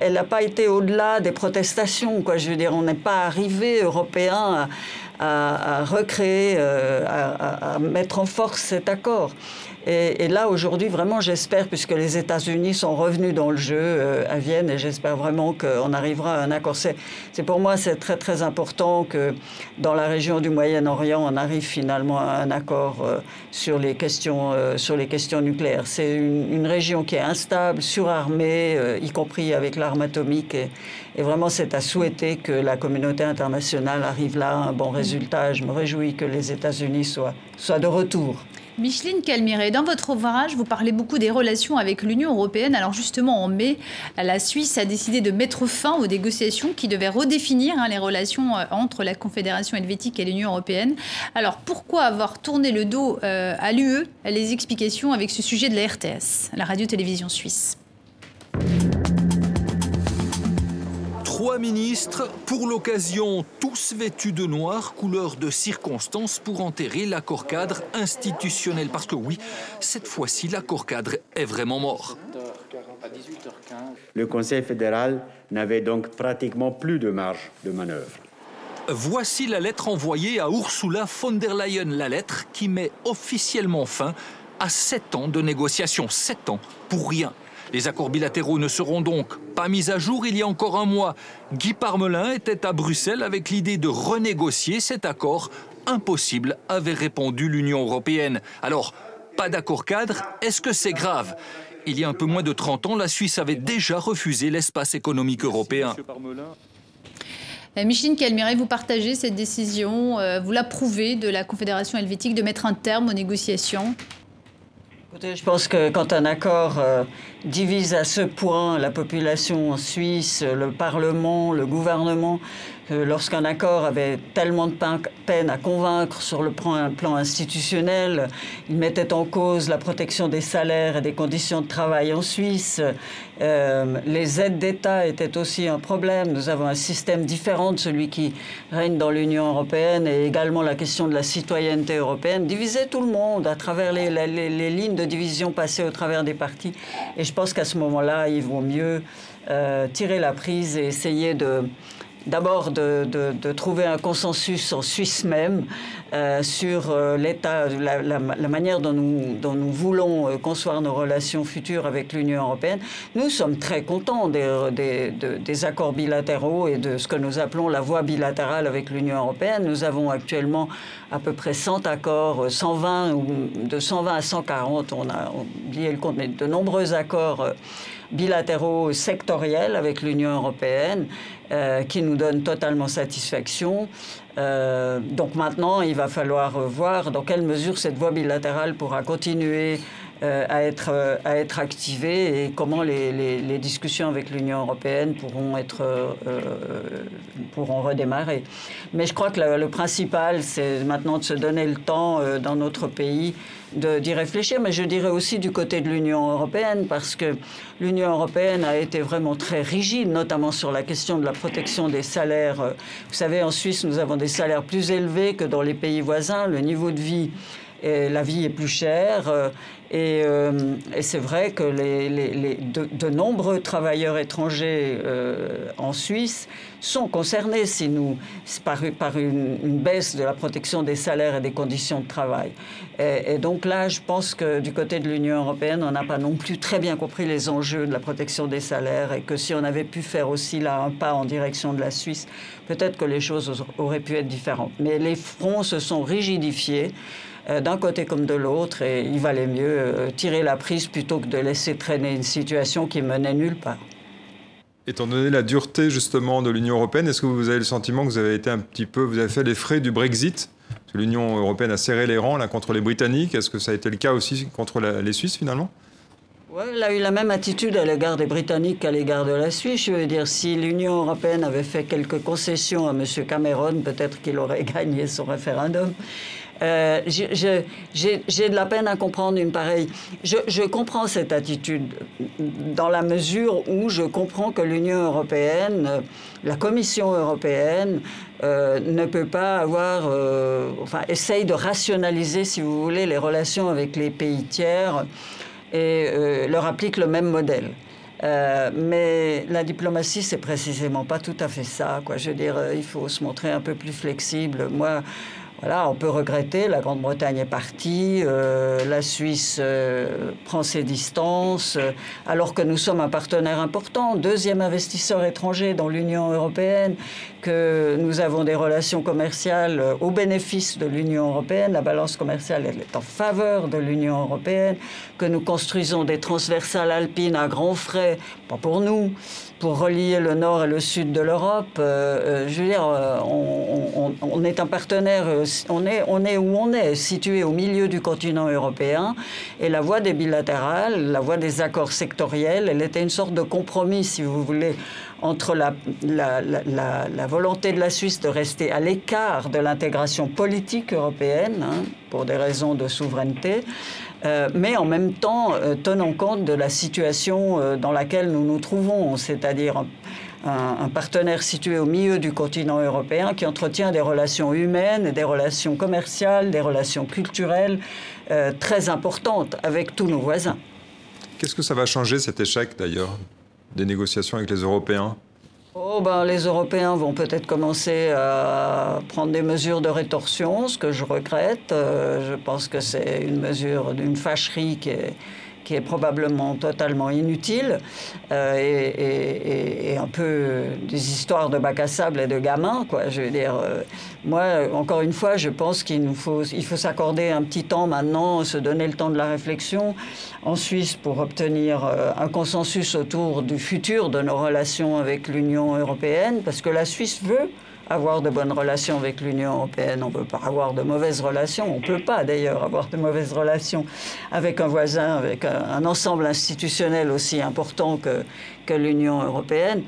elle n'a pas été au-delà des protestations. Quoi. Je veux dire, on n'est pas arrivé, Européens, à, recréer, euh, à, mettre en force cet accord. Et, là, aujourd'hui, vraiment, j'espère, puisque les États-Unis sont revenus dans le jeu euh, à Vienne, et j'espère vraiment qu'on arrivera à un accord. C'est pour moi, c'est très, très important que dans la région du Moyen-Orient, on arrive finalement à un accord euh, sur, les questions, sur les questions nucléaires. C'est une, région qui est instable, surarmée, y compris avec l'arme atomique. Et vraiment, c'est à souhaiter que la communauté internationale arrive là à un bon résultat. Je me réjouis que les États-Unis soient, soient de retour. Micheline Calmiré, dans votre ouvrage, vous parlez beaucoup des relations avec l'Union européenne. Alors justement, en mai, la Suisse a décidé de mettre fin aux négociations qui devaient redéfinir hein, les relations euh, entre la Confédération helvétique et l'Union européenne. Alors pourquoi avoir tourné le dos euh, à l'UE Les explications avec ce sujet de la RTS, la radio-télévision suisse. Trois ministres, pour l'occasion tous vêtus de noir, couleur de circonstance, pour enterrer l'accord cadre institutionnel. Parce que oui, cette fois-ci, l'accord cadre est vraiment mort. Le Conseil fédéral n'avait donc pratiquement plus de marge de manœuvre. Voici la lettre envoyée à Ursula von der Leyen, la lettre qui met officiellement fin à sept ans de négociations. Sept ans pour rien. Les accords bilatéraux ne seront donc pas mis à jour. Il y a encore un mois, Guy Parmelin était à Bruxelles avec l'idée de renégocier cet accord. Impossible, avait répondu l'Union européenne. Alors, pas d'accord cadre, est-ce que c'est grave? Il y a un peu moins de 30 ans, la Suisse avait déjà refusé l'espace économique européen. Euh, Micheline Calmiré, vous partagez cette décision, euh, vous l'approuvez de la Confédération helvétique de mettre un terme aux négociations? Je pense que quand un accord euh, divise à ce point la population suisse, le Parlement, le gouvernement, lorsqu'un accord avait tellement de peine à convaincre sur le plan institutionnel, il mettait en cause la protection des salaires et des conditions de travail en Suisse. Euh, les aides d'État étaient aussi un problème. Nous avons un système différent de celui qui règne dans l'Union européenne et également la question de la citoyenneté européenne divisait tout le monde à travers les, lignes de division passées au travers des partis. Et pense qu'à ce moment-là, il vaut mieux euh, tirer la prise et essayer d'abord de, trouver un consensus en Suisse même euh, sur euh, l'état, la, manière dont nous, voulons euh, concevoir nos relations futures avec l'Union européenne. Nous sommes très contents des, accords bilatéraux et de ce que nous appelons la voie bilatérale avec l'Union européenne. Nous avons actuellement à peu près 100 accords, 120 ou de 120 à 140, on a oublié le compte, mais de nombreux accords bilatéraux sectoriels avec l'Union européenne qui nous donnent totalement satisfaction. Euh, donc maintenant, il va falloir voir dans quelle mesure cette voie bilatérale pourra continuer euh, à, être, euh, à être activée et comment les, les, discussions avec l'Union européenne pourront, être, euh, pourront redémarrer. Mais je crois que le, principal, c'est maintenant de se donner le temps dans notre pays d'y réfléchir, mais je dirais aussi du côté de l'Union européenne, parce que l'Union européenne a été vraiment très rigide, notamment sur la question de la protection des salaires. Vous savez, en Suisse, nous avons des salaires plus élevés que dans les pays voisins. Le niveau de vie la vie est plus chère. Euh, euh, et, c'est vrai que de, nombreux travailleurs étrangers euh, en Suisse sont concernés si nous, par, par une, baisse de la protection des salaires et des conditions de travail. Et, donc là, je pense que du côté de l'Union européenne, on n'a pas non plus très bien compris les enjeux de la protection des salaires et que si on avait pu faire aussi là un pas en direction de la Suisse, peut-être que les choses auraient pu être différentes. Mais les fronts se sont rigidifiés. Euh, d'un côté comme de l'autre, et il valait mieux euh, tirer la prise plutôt que de laisser traîner une situation qui menait nulle part. Étant donné la dureté justement de l'Union européenne, est-ce que vous avez le sentiment que vous avez été un petit peu, vous avez fait les frais du Brexit? L'Union européenne a serré les rangs là contre les Britanniques. Est-ce que ça a été le cas aussi contre les Suisses finalement? Elle a eu la même attitude à l'égard des Britanniques qu'à l'égard de la Suisse. Je veux dire, si l'Union européenne avait fait quelques concessions à M. Cameron, peut-être qu'il aurait gagné son référendum. Euh, j'ai de la peine à comprendre une pareille. Je, comprends cette attitude dans la mesure où je comprends que l'Union européenne, la Commission européenne, euh, ne peut pas avoir, euh, enfin, essaye de rationaliser, si vous voulez, les relations avec les pays tiers et leur applique le même modèle. Mais la diplomatie, c'est précisément pas tout à fait ça. Quoi. Je veux dire, il faut se montrer un peu plus flexible. Moi, on peut regretter, la Grande-Bretagne est partie, euh, la Suisse euh, prend ses distances, euh, alors que nous sommes un partenaire important, deuxième investisseur étranger dans l'Union européenne, que nous avons des relations commerciales au bénéfice de l'Union européenne, la balance commerciale est en faveur de l'Union européenne, que nous construisons des transversales alpines à grands frais, pas pour nous, pour relier le nord et le sud de l'Europe. Euh, euh, je veux dire, euh, on, est un partenaire, on est, où on est, situé au milieu du continent européen. Et la voie des bilatérales, la voie des accords sectoriels, elle était une sorte de compromis, si vous voulez, entre la volonté de la Suisse de rester à l'écart de l'intégration politique européenne, hein, pour des raisons de souveraineté, euh, mais en même temps euh, tenant compte de la situation euh, dans laquelle nous nous trouvons, c'est-à-dire un, un, partenaire situé au milieu du continent européen qui entretient des relations humaines, des relations commerciales, des relations culturelles très importantes avec tous nos voisins. Qu'est-ce que ça va changer cet échec d'ailleurs des négociations avec les Européens? Oh ben, les Européens vont peut-être commencer à prendre des mesures de rétorsion, ce que je regrette. Euh, je pense que c'est une mesure d'une fâcherie qui est, probablement totalement inutile euh, et, et, un peu des histoires de bac à sable et de gamins. Quoi. Je veux dire, euh, moi, encore une fois, je pense qu'il nous faut, il faut s'accorder un petit temps maintenant, se donner le temps de la réflexion en Suisse pour obtenir euh, un consensus autour du futur de nos relations avec l'Union européenne, parce que la Suisse veut avoir de bonnes relations avec l'Union européenne. On ne peut pas avoir de mauvaises relations. On ne peut pas d'ailleurs avoir de mauvaises relations avec un voisin, avec un, ensemble institutionnel aussi important que, que l'Union européenne.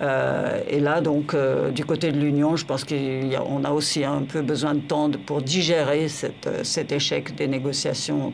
Euh, et là, donc, euh, du côté de l'Union, je pense qu'on a, aussi un peu besoin de temps pour digérer euh, cet échec des négociations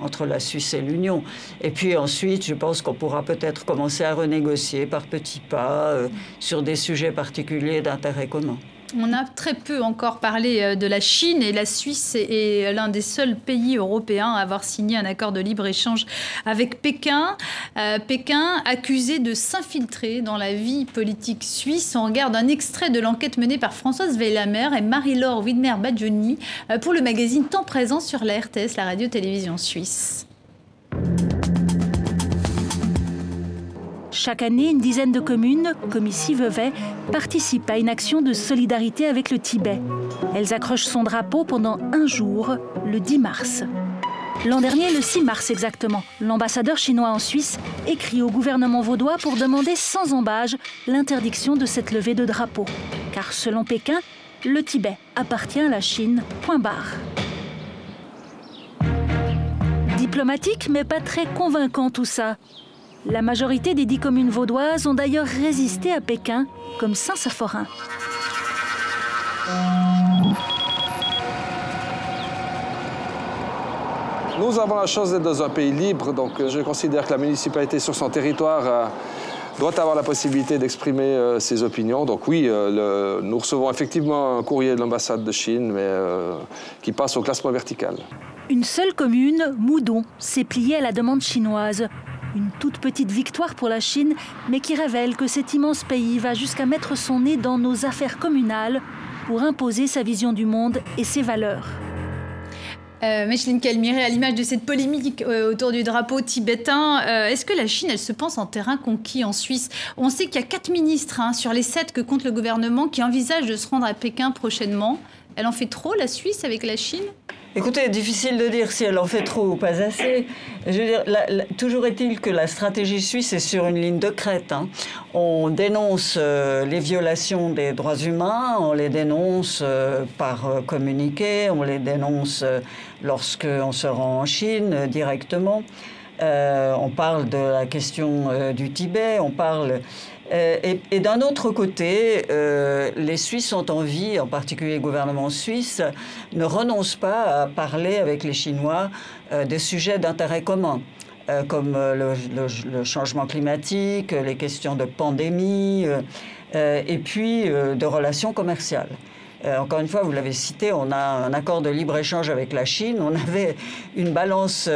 entre la Suisse et l'Union. Et puis ensuite, je pense qu'on pourra peut-être commencer à renégocier par petits pas sur des sujets particuliers d'intérêt commun. On a très peu encore parlé euh, de la Chine et la Suisse est l'un des seuls pays européens à avoir signé un accord de libre-échange avec Pékin. Euh, Pékin accusé de s'infiltrer dans la vie politique suisse. On regarde un extrait de l'enquête menée par Françoise Weilamer et Marie-Laure Widmer-Badjoni euh, pour le magazine Temps présent sur la RTS, la radio-télévision suisse. Chaque année, une dizaine de communes, comme ici Vevey, participent à une action de solidarité avec le Tibet. Elles accrochent son drapeau pendant un jour, le 10 mars. L'an dernier, le 6 mars exactement, l'ambassadeur chinois en Suisse écrit au gouvernement vaudois pour demander sans embâge l'interdiction de cette levée de drapeau. Car selon Pékin, le Tibet appartient à la Chine, point barre. Diplomatique, mais pas très convaincant tout ça. La majorité des dix communes vaudoises ont d'ailleurs résisté à Pékin, comme Saint-Saphorin. Nous avons la chance d'être dans un pays libre, donc je considère que la municipalité sur son territoire euh, doit avoir la possibilité d'exprimer euh, ses opinions. Donc oui, euh, nous recevons effectivement un courrier de l'ambassade de Chine, mais qui passe au classement vertical. Une seule commune, Moudon, s'est pliée à la demande chinoise une toute petite victoire pour la Chine, mais qui révèle que cet immense pays va jusqu'à mettre son nez dans nos affaires communales pour imposer sa vision du monde et ses valeurs. Euh, Micheline Calmiré, à l'image de cette polémique euh, autour du drapeau tibétain, euh, est-ce que la Chine, elle se pense en terrain conquis en Suisse? On sait qu'il y a quatre ministres hein, sur les sept que compte le gouvernement qui envisagent de se rendre à Pékin prochainement. Elle en fait trop, la Suisse, avec la Chine? Écoutez, difficile de dire si elle en fait trop ou pas assez. Toujours est-il que la stratégie suisse est sur une ligne de crête. Hein. On dénonce euh, les violations des droits humains, on les dénonce euh, par euh, communiqué, on les dénonce lorsqu'on se rend en Chine directement. on parle de la question du Tibet, on parle et, et d'un autre côté, les Suisses ont envie, en particulier le gouvernement suisse, ne renonce pas à parler avec les Chinois des sujets d'intérêt commun. Euh, comme euh, le, changement climatique, les questions de pandémie, euh, et puis de relations commerciales. Encore une fois, vous l'avez cité, on a un accord de libre-échange avec la Chine. On avait une balance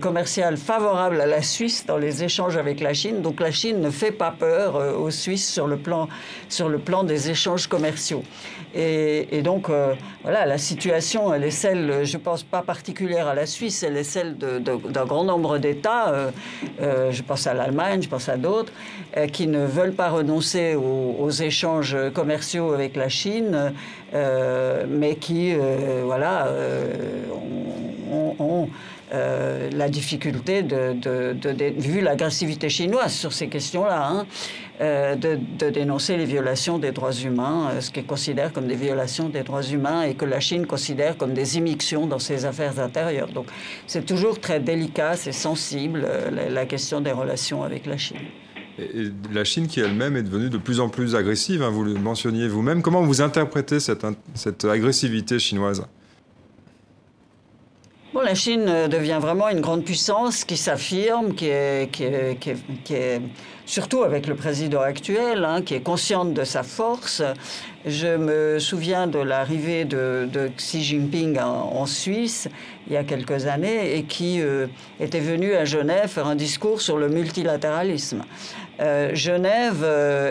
commerciale favorable à la Suisse dans les échanges avec la Chine. Donc la Chine ne fait pas peur aux Suisses sur le plan, sur le plan des échanges commerciaux. Et, donc, euh, voilà, la situation, elle est celle, je pense, pas particulière à la Suisse, elle est celle d'un grand nombre d'États, euh, euh, je pense à l'Allemagne, je pense à d'autres, qui ne veulent pas renoncer aux, échanges commerciaux avec la Chine, mais qui, voilà, ont la difficulté, de, vu l'agressivité chinoise sur ces questions-là, hein, euh, de, dénoncer les violations des droits humains, euh, ce qu'elle considère comme des violations des droits humains et que la Chine considère comme des immixtions dans ses affaires intérieures. Donc c'est toujours très délicat, c'est sensible, la, question des relations avec la Chine. Et la Chine qui elle-même est devenue de plus en plus agressive, hein, vous le mentionniez vous-même. Comment vous interprétez cette, cette agressivité chinoise? Bon, la Chine euh, devient vraiment une grande puissance qui s'affirme, qui est, qui, est, surtout avec le président actuel, hein, qui est consciente de sa force. Je me souviens de l'arrivée de, Xi Jinping en, Suisse il y a quelques années et qui euh, était venu à Genève faire un discours sur le multilatéralisme. Euh, Genève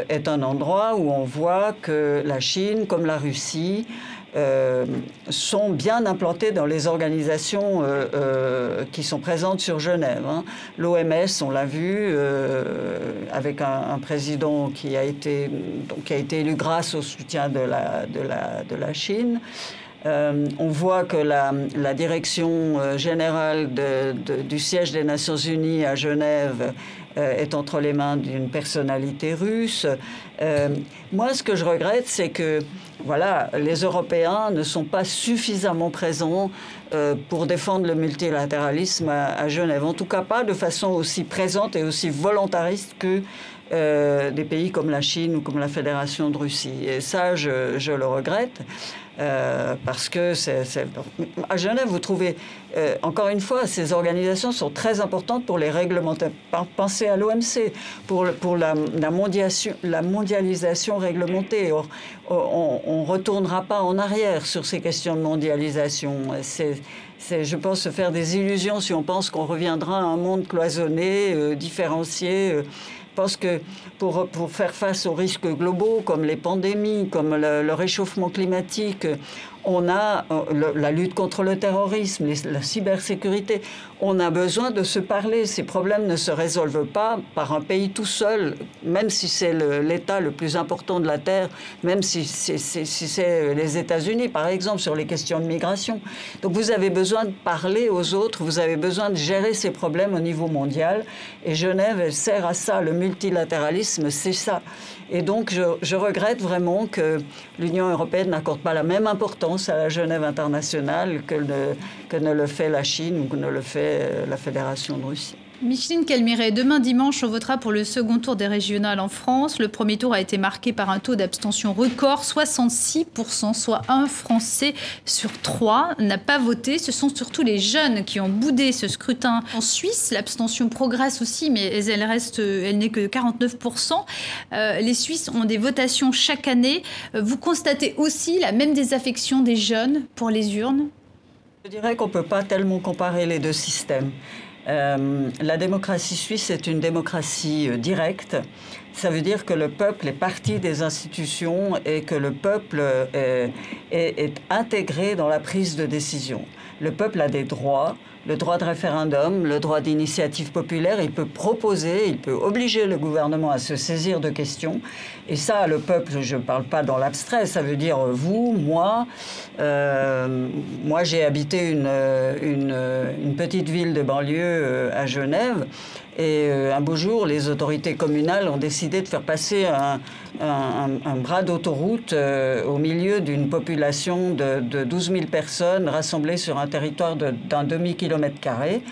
est un endroit où on voit que la Chine, comme la Russie, euh, sont bien implantés dans les organisations euh, euh, qui sont présentes sur Genève. Hein. L'OMS, on l'a vu, avec un, président qui a, été, qui a été élu grâce au soutien de la, de la, de la Chine. on voit que la, direction générale du siège des Nations Unies à Genève est entre les mains d'une personnalité russe. moi, ce que je regrette, c'est que voilà, les Européens ne sont pas suffisamment présents euh, pour défendre le multilatéralisme à, Genève. En tout cas, pas de façon aussi présente et aussi volontariste que euh, des pays comme la Chine ou comme la Fédération de Russie. Et ça, je le regrette. Euh, parce que c'est, à Genève, vous trouvez, euh, encore une fois, ces organisations sont très importantes pour les réglementations. Pensez à l'OMC, pour, la, mondialisation, réglementée. on ne retournera pas en arrière sur ces questions de mondialisation. C'est, je pense, se faire des illusions si on pense qu'on reviendra à un monde cloisonné, euh, différencié. Je pense que pour, pour, faire face aux risques globaux comme les pandémies, comme le réchauffement climatique, on a euh, la lutte contre le terrorisme, la cybersécurité. On a besoin de se parler. Ces problèmes ne se résolvent pas par un pays tout seul, même si c'est l'État le, plus important de la Terre, même si c'est les États-Unis, par exemple, sur les questions de migration. Donc vous avez besoin de parler aux autres, vous avez besoin de gérer ces problèmes au niveau mondial. Et Genève sert à ça. Le multilatéralisme, c'est ça. Et donc, je, regrette vraiment que l'Union européenne n'accorde pas la même importance à la Genève internationale que, ne le fait la Chine ou que ne le fait euh, la Fédération de Russie. Micheline Calmiret, demain dimanche, on votera pour le second tour des régionales en France. Le premier tour a été marqué par un taux d'abstention record, 66%, soit un Français sur trois n'a pas voté. Ce sont surtout les jeunes qui ont boudé ce scrutin. En Suisse, l'abstention progresse aussi, mais elle reste, elle n'est que 49%. Euh, les Suisses ont des votations chaque année. Vous constatez aussi la même désaffection des jeunes pour les urnes? Je dirais qu'on ne peut pas tellement comparer les deux systèmes. Euh, la démocratie suisse est une démocratie euh, directe. Ça veut dire que le peuple est partie des institutions et que le peuple euh, est intégré dans la prise de décision. Le peuple a des droits, le droit de référendum, le droit d'initiative populaire, il peut proposer, il peut obliger le gouvernement à se saisir de questions. Et ça, le peuple, je ne parle pas dans l'abstrait, ça veut dire vous, moi. Euh, moi, j'ai habité une, une, petite ville de banlieue euh, à Genève. Et un beau jour, les autorités communales ont décidé de faire passer un, bras d'autoroute au milieu d'une population de, de 12 000 personnes rassemblées sur un territoire d'un demi-kilomètre carré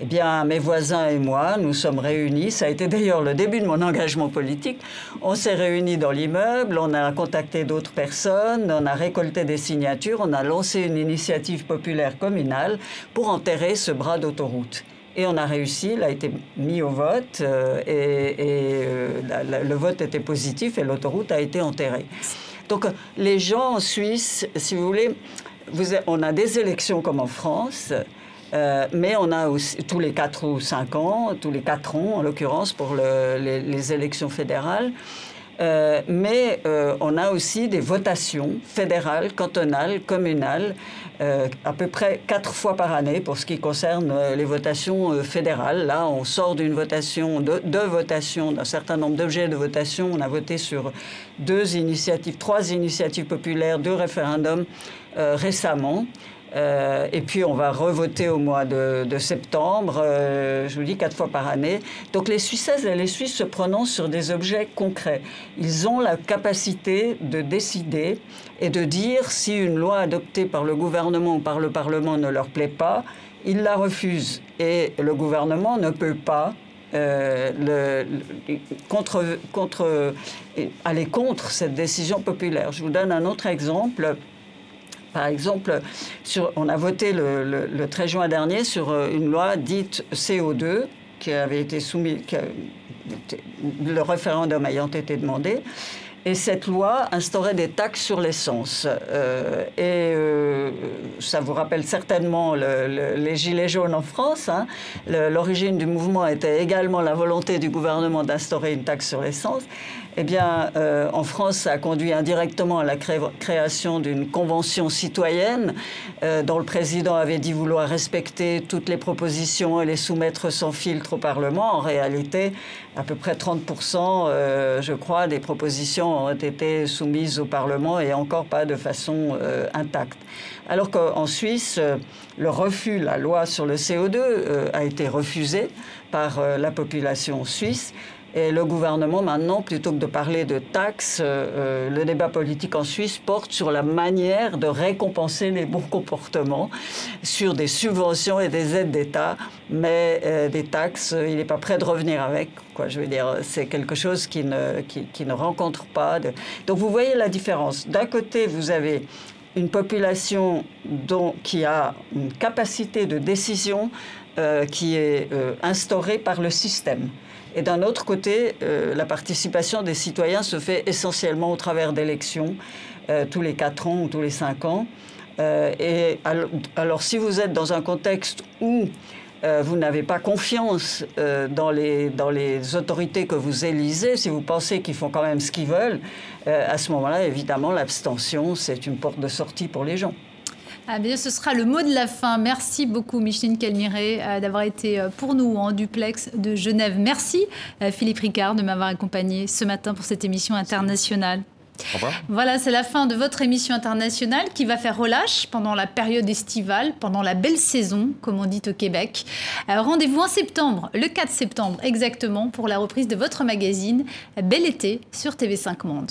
eh bien, mes voisins et moi, nous sommes réunis. Ça a été d'ailleurs le début de mon engagement politique. On s'est réunis dans l'immeuble, on a contacté d'autres personnes, on a récolté des signatures, on a lancé une initiative populaire communale pour enterrer ce bras d'autoroute. Et on a réussi, il a été mis au vote euh, et, euh, le vote était positif et l'autoroute a été enterrée. Donc les gens en Suisse, si vous voulez, on a des élections comme en France. Euh, mais on a aussi tous les 4 ou 5 ans, tous les 4 ans en l'occurrence pour les, élections fédérales. Mais on a aussi des votations fédérales, cantonales, communales, à peu près quatre fois par année pour ce qui concerne les votations fédérales. Là, on sort d'une votation, de, votations, d'un certain nombre d'objets de votation. On a voté sur deux initiatives, trois initiatives populaires, deux référendums récemment. Euh, et puis on va revoter au mois de, septembre, euh, je vous dis quatre fois par année. Donc les Suissaises et les Suisses se prononcent sur des objets concrets. Ils ont la capacité de décider et de dire si une loi adoptée par le gouvernement ou par le Parlement ne leur plaît pas, ils la refusent. Et le gouvernement ne peut pas euh, aller contre cette décision populaire. Je vous donne un autre exemple. Par exemple, on a voté le, 13 juin dernier sur euh, une loi dite CO2 qui avait été soumise, le référendum ayant été demandé. Et cette loi instaurait des taxes sur l'essence. Euh, et euh, ça vous rappelle certainement les Gilets jaunes en France. Hein. L'origine du mouvement était également la volonté du gouvernement d'instaurer une taxe sur l'essence. Eh bien, euh, en France, ça a conduit indirectement à la création d'une convention citoyenne euh, dont le président avait dit vouloir respecter toutes les propositions et les soumettre sans filtre au Parlement. En réalité, à peu près 30%, euh, je crois, des propositions ont été soumises au Parlement et encore pas de façon intacte. Alors qu'en Suisse, le refus, la loi sur le CO2 a été refusée par la population suisse. Et le gouvernement, maintenant, plutôt que de parler de taxes, euh, euh, le débat politique en Suisse porte sur la manière de récompenser les bons comportements, sur des subventions et des aides d'État, mais euh, des taxes, il n'est pas prêt de revenir avec. Quoi, je veux dire, c'est quelque chose qui ne, qui, ne rencontre pas. Donc vous voyez la différence. D'un côté, vous avez une population dont, qui a une capacité de décision qui est instaurée par le système. Et d'un autre côté, euh, la participation des citoyens se fait essentiellement au travers d'élections, euh, tous les 4 ans ou tous les 5 ans. Euh, et alors, si vous êtes dans un contexte où vous n'avez pas confiance dans, les, dans les autorités que vous élisez, si vous pensez qu'ils font quand même ce qu'ils veulent, à ce moment-là, évidemment, l'abstention, c'est une porte de sortie pour les gens. Ah bien, ce sera le mot de la fin. Merci beaucoup, Micheline Calmiré, euh, d'avoir été euh, pour nous en duplex de Genève. Merci, euh, Philippe Ricard, de m'avoir accompagné ce matin pour cette émission internationale. Voilà, c'est la fin de votre émission internationale qui va faire relâche pendant la période estivale, pendant la belle saison, comme on dit au Québec. Rendez-vous en septembre, le 4 septembre exactement, pour la reprise de votre magazine Bel été sur TV5 Monde.